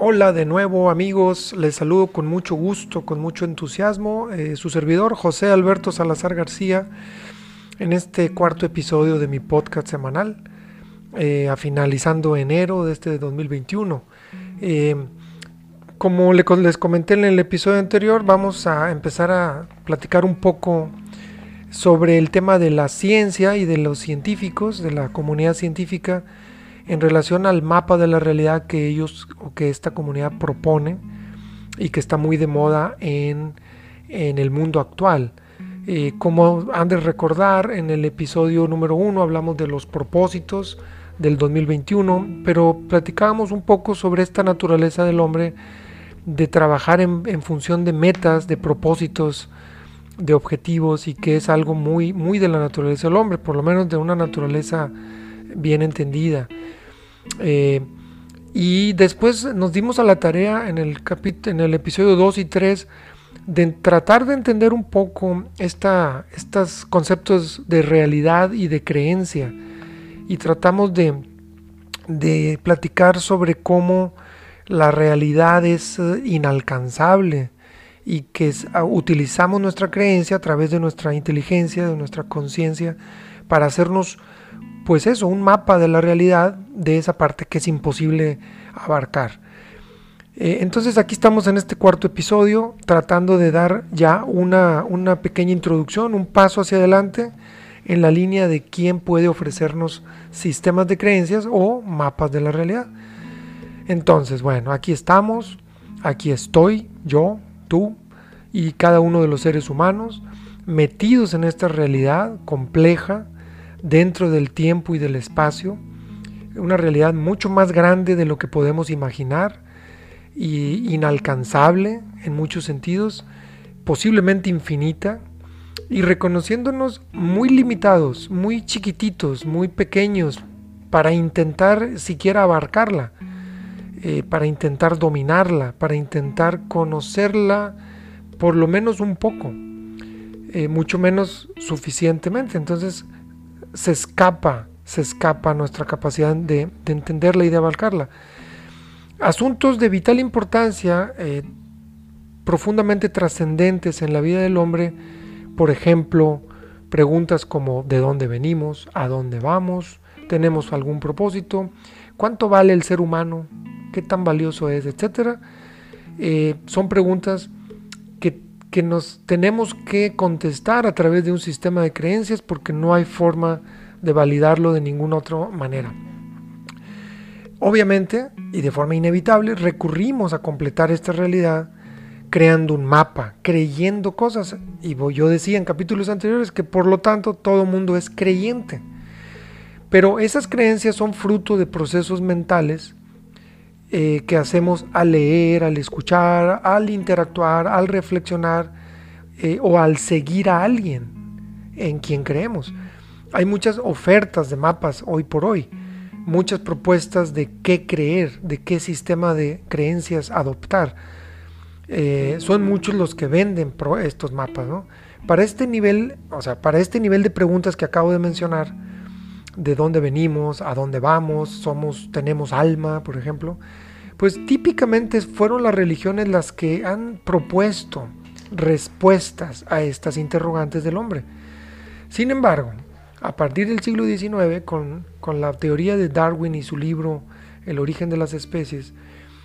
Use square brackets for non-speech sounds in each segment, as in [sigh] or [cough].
Hola de nuevo amigos, les saludo con mucho gusto, con mucho entusiasmo, eh, su servidor José Alberto Salazar García en este cuarto episodio de mi podcast semanal, eh, a finalizando enero de este 2021. Eh, como les comenté en el episodio anterior, vamos a empezar a platicar un poco sobre el tema de la ciencia y de los científicos, de la comunidad científica, en relación al mapa de la realidad que ellos o que esta comunidad propone y que está muy de moda en, el mundo actual. Eh, como han de recordar, en el episodio número uno hablamos de los propósitos del 2021, pero platicábamos un poco sobre esta naturaleza del hombre de trabajar en, en, función de metas, de propósitos, de objetivos y que es algo muy, muy de la naturaleza del hombre, por lo menos de una naturaleza bien entendida. Eh, y después nos dimos a la tarea en el, en el episodio 2 y 3 de tratar de entender un poco estos conceptos de realidad y de creencia. Y tratamos de, de platicar sobre cómo la realidad es eh, inalcanzable y que ah, utilizamos nuestra creencia a través de nuestra inteligencia, de nuestra conciencia, para hacernos pues eso, un mapa de la realidad de esa parte que es imposible abarcar. Eh, entonces aquí estamos en este cuarto episodio tratando de dar ya una, una pequeña introducción, un paso hacia adelante en la línea de quién puede ofrecernos sistemas de creencias o mapas de la realidad. Entonces, bueno, aquí estamos, aquí estoy, yo, tú y cada uno de los seres humanos metidos en esta realidad compleja, dentro del tiempo y del espacio, una realidad mucho más grande de lo que podemos imaginar y inalcanzable en muchos sentidos, posiblemente infinita, y reconociéndonos muy limitados, muy chiquititos, muy pequeños, para intentar siquiera abarcarla, eh, para intentar dominarla, para intentar conocerla por lo menos un poco, eh, mucho menos suficientemente. Entonces, se escapa, se escapa nuestra capacidad de, entenderla y de abarcarla. Asuntos de vital importancia, eh, profundamente trascendentes en la vida del hombre, por ejemplo, preguntas como ¿de dónde venimos? ¿A dónde vamos? ¿Tenemos algún propósito? ¿Cuánto vale el ser humano? ¿Qué tan valioso es? Etcétera. Eh, son preguntas que nos tenemos que contestar a través de un sistema de creencias porque no hay forma de validarlo de ninguna otra manera. Obviamente, y de forma inevitable, recurrimos a completar esta realidad creando un mapa, creyendo cosas. Y yo decía en capítulos anteriores que por lo tanto todo mundo es creyente. Pero esas creencias son fruto de procesos mentales eh, que hacemos al leer, al escuchar, al interactuar, al reflexionar eh, o al seguir a alguien en quien creemos. Hay muchas ofertas de mapas hoy por hoy, muchas propuestas de qué creer, de qué sistema de creencias adoptar. Eh, son muchos los que venden estos mapas, Para este nivel, o sea, para este nivel de preguntas que acabo de mencionar, de dónde venimos, a dónde vamos, somos, tenemos alma, por ejemplo, pues típicamente fueron las religiones las que han propuesto respuestas a estas interrogantes del hombre. Sin embargo, a partir del siglo XIX, con, la teoría de Darwin y su libro El origen de las especies,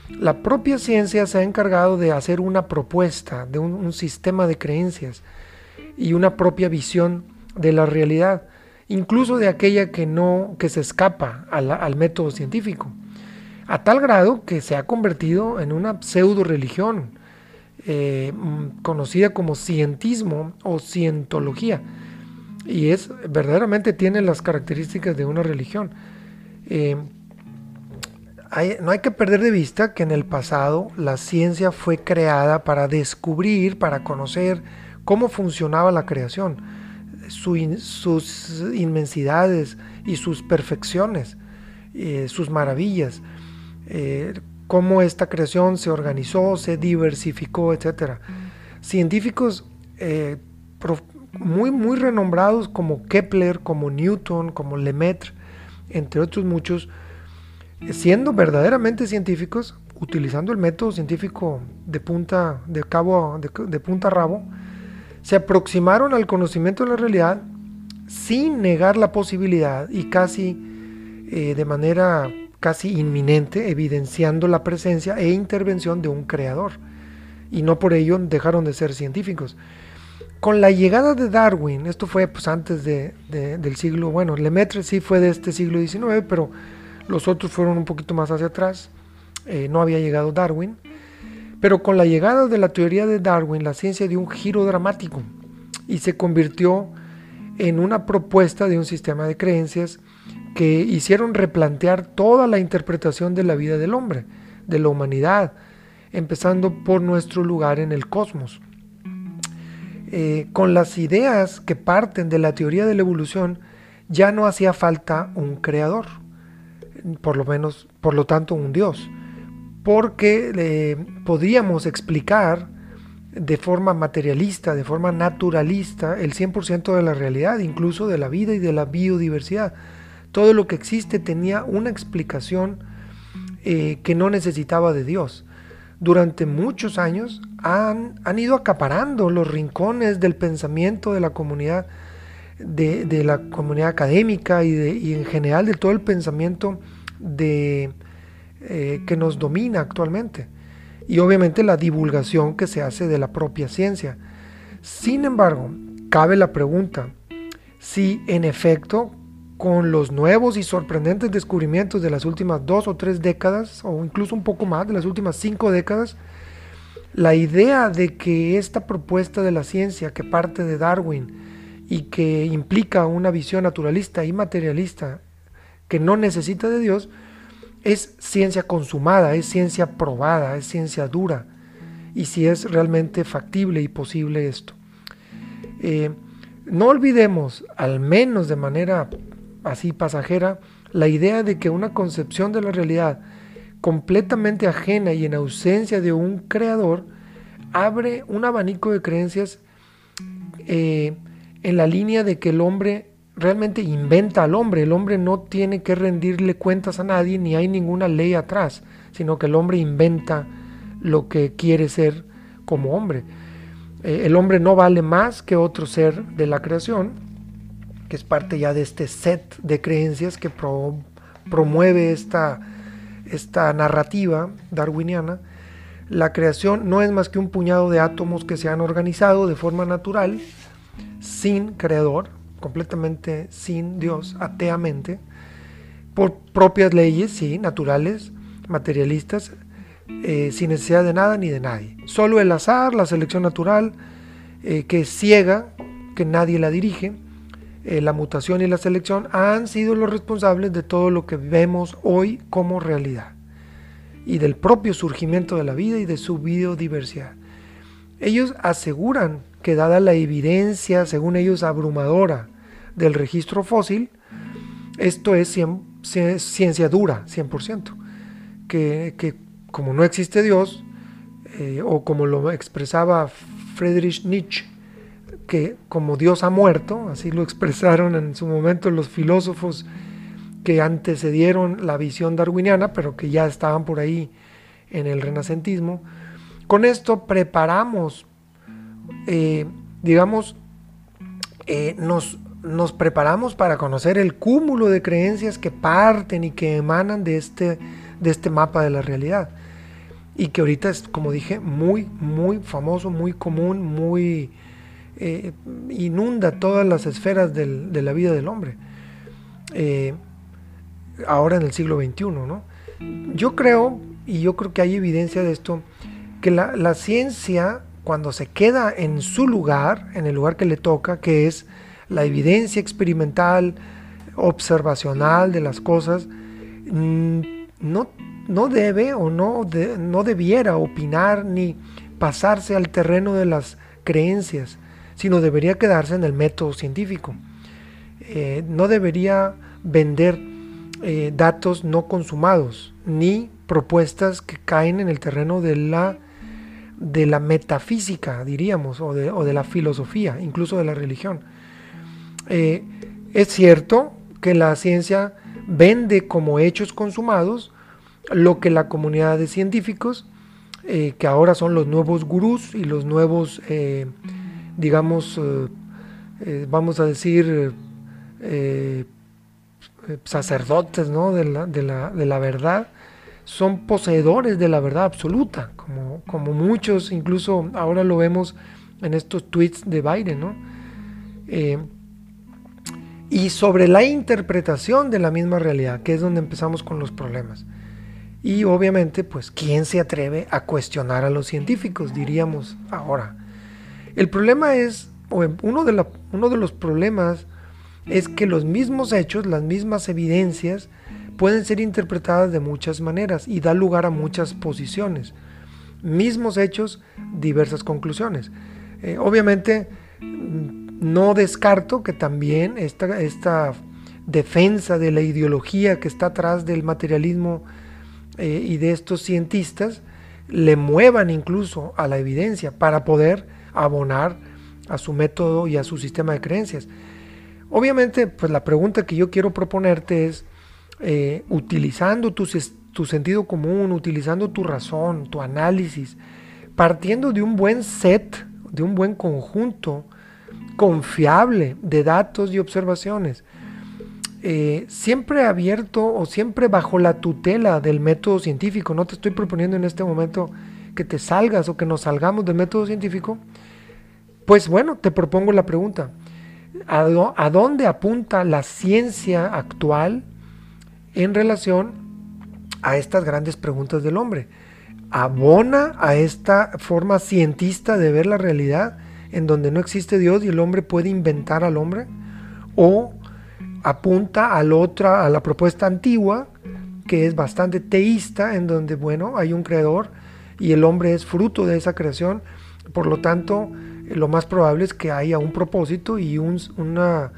la propia ciencia se ha encargado de hacer una propuesta, de un, sistema de creencias y una propia visión de la realidad incluso de aquella que no que se escapa al, método científico, a tal grado que se ha convertido en una pseudo religión eh, mm, conocida como cientismo o cientología y es verdaderamente tiene las características de una religión. Eh, no hay que perder de vista que en el pasado la ciencia fue creada para descubrir, para conocer cómo funcionaba la creación sus inmensidades y sus perfecciones, eh, sus maravillas, eh, cómo esta creación se organizó, se diversificó, etc. Científicos eh, muy, muy renombrados como Kepler, como Newton, como Lemaitre, entre otros muchos, siendo verdaderamente científicos, utilizando el método científico de punta, de cabo, de, punta a rabo, se aproximaron al conocimiento de la realidad sin negar la posibilidad y casi eh, de manera casi inminente, evidenciando la presencia e intervención de un creador. Y no por ello dejaron de ser científicos. Con la llegada de Darwin, esto fue pues, antes de, del siglo, bueno, Lemaitre sí fue de este siglo XIX, pero los otros fueron un poquito más hacia atrás, eh, no había llegado Darwin. Pero con la llegada de la teoría de Darwin, la ciencia dio un giro dramático y se convirtió en una propuesta de un sistema de creencias que hicieron replantear toda la interpretación de la vida del hombre, de la humanidad, empezando por nuestro lugar en el cosmos. Eh, con las ideas que parten de la teoría de la evolución, ya no hacía falta un creador, por lo menos, por lo tanto, un Dios, porque eh, podríamos explicar de forma materialista, de forma naturalista, el 100% de la realidad, incluso de la vida y de la biodiversidad. Todo lo que existe tenía una explicación eh, que no necesitaba de Dios. Durante muchos años han, han, ido acaparando los rincones del pensamiento de la comunidad, de, la comunidad académica y, en general de todo el pensamiento de, eh, que nos domina actualmente y obviamente la divulgación que se hace de la propia ciencia. Sin embargo, cabe la pregunta si en efecto con los nuevos y sorprendentes descubrimientos de las últimas dos o tres décadas, o incluso un poco más, de las últimas cinco décadas, la idea de que esta propuesta de la ciencia que parte de Darwin y que implica una visión naturalista y materialista que no necesita de Dios, es ciencia consumada, es ciencia probada, es ciencia dura, y si es realmente factible y posible esto. Eh, no olvidemos, al menos de manera así pasajera, la idea de que una concepción de la realidad completamente ajena y en ausencia de un creador abre un abanico de creencias eh, en la línea de que el hombre realmente inventa al hombre. El hombre no tiene que rendirle cuentas a nadie, ni hay ninguna ley atrás, sino que el hombre inventa lo que quiere ser como hombre. Eh, el hombre no vale más que otro ser de la creación, que es parte ya de este set de creencias que promueve esta, esta narrativa darwiniana. La creación no es más que un puñado de átomos que se han organizado de forma natural, sin creador, completamente sin Dios, ateamente, por propias leyes, sí, naturales, materialistas, eh, sin necesidad de nada ni de nadie. Solo el azar, la selección natural, eh, que es ciega, que nadie la dirige, eh, la mutación y la selección han sido los responsables de todo lo que vemos hoy como realidad y del propio surgimiento de la vida y de su biodiversidad. Ellos aseguran que dada la evidencia, según ellos, abrumadora del registro fósil, esto es ciencia dura, 100%, que, que como no existe Dios, eh, o como lo expresaba Friedrich Nietzsche, que como Dios ha muerto, así lo [laughs] expresaron en su momento los filósofos que antecedieron la visión darwiniana, pero que ya estaban por ahí en el renacentismo. Con esto preparamos, eh, digamos, eh, nos nos preparamos para conocer el cúmulo de creencias que parten y que emanan de este, de este mapa de la realidad. Y que ahorita es, como dije, muy, muy famoso, muy común, muy... Eh, inunda todas las esferas de la vida del hombre. Eh, ahora en el siglo XXI, ¿no? Yo creo, y yo creo que hay evidencia de esto, que la, la ciencia, cuando se queda en su lugar, en el lugar que le toca, que es la evidencia experimental, observacional de las cosas, mm, no, no debe o no, no debiera opinar ni pasarse al terreno de las creencias, sino debería quedarse en el método científico. Eh, no debería vender eh, datos no consumados, ni propuestas que caen en el terreno de la, de la metafísica, diríamos, o de, o de la filosofía, incluso de la religión. Eh, es cierto que la ciencia vende como hechos consumados lo que la comunidad de científicos, eh, que ahora son los nuevos gurús y los nuevos, eh, digamos, vamos a decir, sacerdotes de, la, de, la, de, la, verdad, son poseedores de la verdad absoluta, como, como muchos, incluso ahora lo vemos en estos tweets de Biden, ¿no? Y sobre la interpretación de la misma realidad, que es donde empezamos con los problemas. Y obviamente, pues, ¿quién se atreve a cuestionar a los científicos? Diríamos ahora. El problema es, o uno de, uno de los problemas es que los mismos hechos, las mismas evidencias, pueden ser interpretadas de muchas maneras y da lugar a muchas posiciones. Mismos hechos, diversas conclusiones. Eh, obviamente, no descarto que también esta, esta defensa de la ideología que está atrás del materialismo eh, y de estos cientistas le muevan incluso a la evidencia para poder abonar a su método y a su sistema de creencias. Obviamente, pues la pregunta que yo quiero proponerte es, eh, utilizando tu, tu sentido común, utilizando tu razón, tu análisis, partiendo de un buen set, de un buen conjunto confiable de datos y observaciones, eh, siempre abierto o siempre bajo la tutela del método científico. No te estoy proponiendo en este momento que te salgas o que nos salgamos del método científico. Pues bueno, te propongo la pregunta. ¿A, a dónde apunta la ciencia actual en relación a estas grandes preguntas del hombre? ¿Abona a esta forma cientista de ver la realidad en donde no existe Dios y el hombre puede inventar al hombre? ¿O apunta a la otra, a la propuesta antigua, que es bastante teísta, en donde, bueno, hay un creador y el hombre es fruto de esa creación, por lo tanto, lo más probable es que haya un propósito y un una,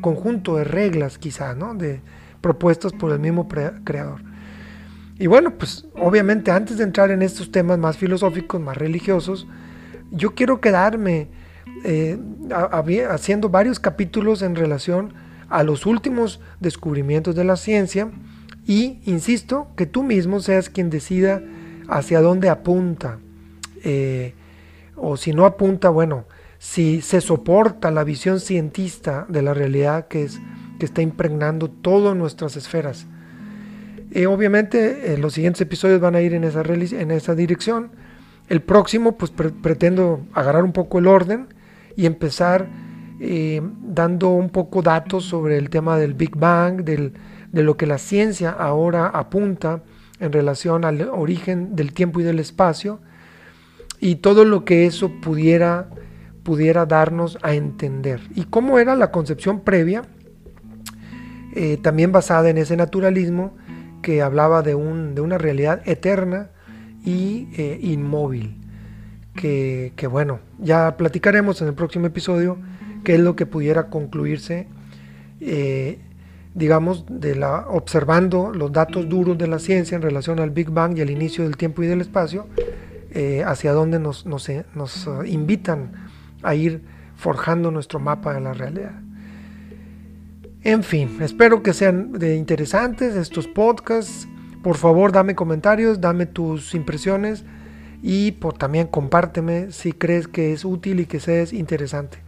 conjunto de reglas, quizá, ¿no? De, propuestas por el mismo creador. Y bueno, pues obviamente antes de entrar en estos temas más filosóficos, más religiosos, yo quiero quedarme eh, haciendo varios capítulos en relación a los últimos descubrimientos de la ciencia y insisto que tú mismo seas quien decida hacia dónde apunta eh, o si no apunta, bueno, si se soporta la visión cientista de la realidad que, es, que está impregnando todas nuestras esferas. Eh, obviamente los siguientes episodios van a ir en esa, en esa dirección. El próximo, pues pretendo agarrar un poco el orden y empezar eh, dando un poco datos sobre el tema del Big Bang, de lo que la ciencia ahora apunta en relación al origen del tiempo y del espacio y todo lo que eso pudiera, pudiera darnos a entender. Y cómo era la concepción previa, eh, también basada en ese naturalismo que hablaba de, un, de una realidad eterna y eh, inmóvil que, bueno, ya platicaremos en el próximo episodio qué es lo que pudiera concluirse, eh, digamos, de la, observando los datos duros de la ciencia en relación al Big Bang y al inicio del tiempo y del espacio, eh, hacia dónde nos, invitan a ir forjando nuestro mapa de la realidad. En fin, espero que sean interesantes estos podcasts. Por favor, dame comentarios, dame tus impresiones y por, también compárteme si crees que es útil y que seas interesante.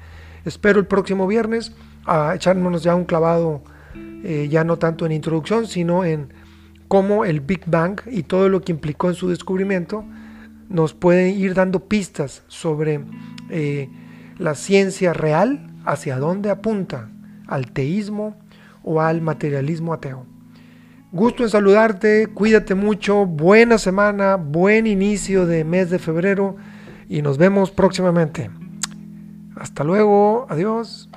Espero el próximo viernes a echármonos ya un clavado, eh, ya no tanto en introducción, sino en cómo el Big Bang y todo lo que implicó en su descubrimiento nos puede ir dando pistas sobre eh, la ciencia real, hacia dónde apunta, al teísmo o al materialismo ateo. Gusto en saludarte, cuídate mucho, buena semana, buen inicio de mes de febrero y nos vemos próximamente. Hasta luego, adiós.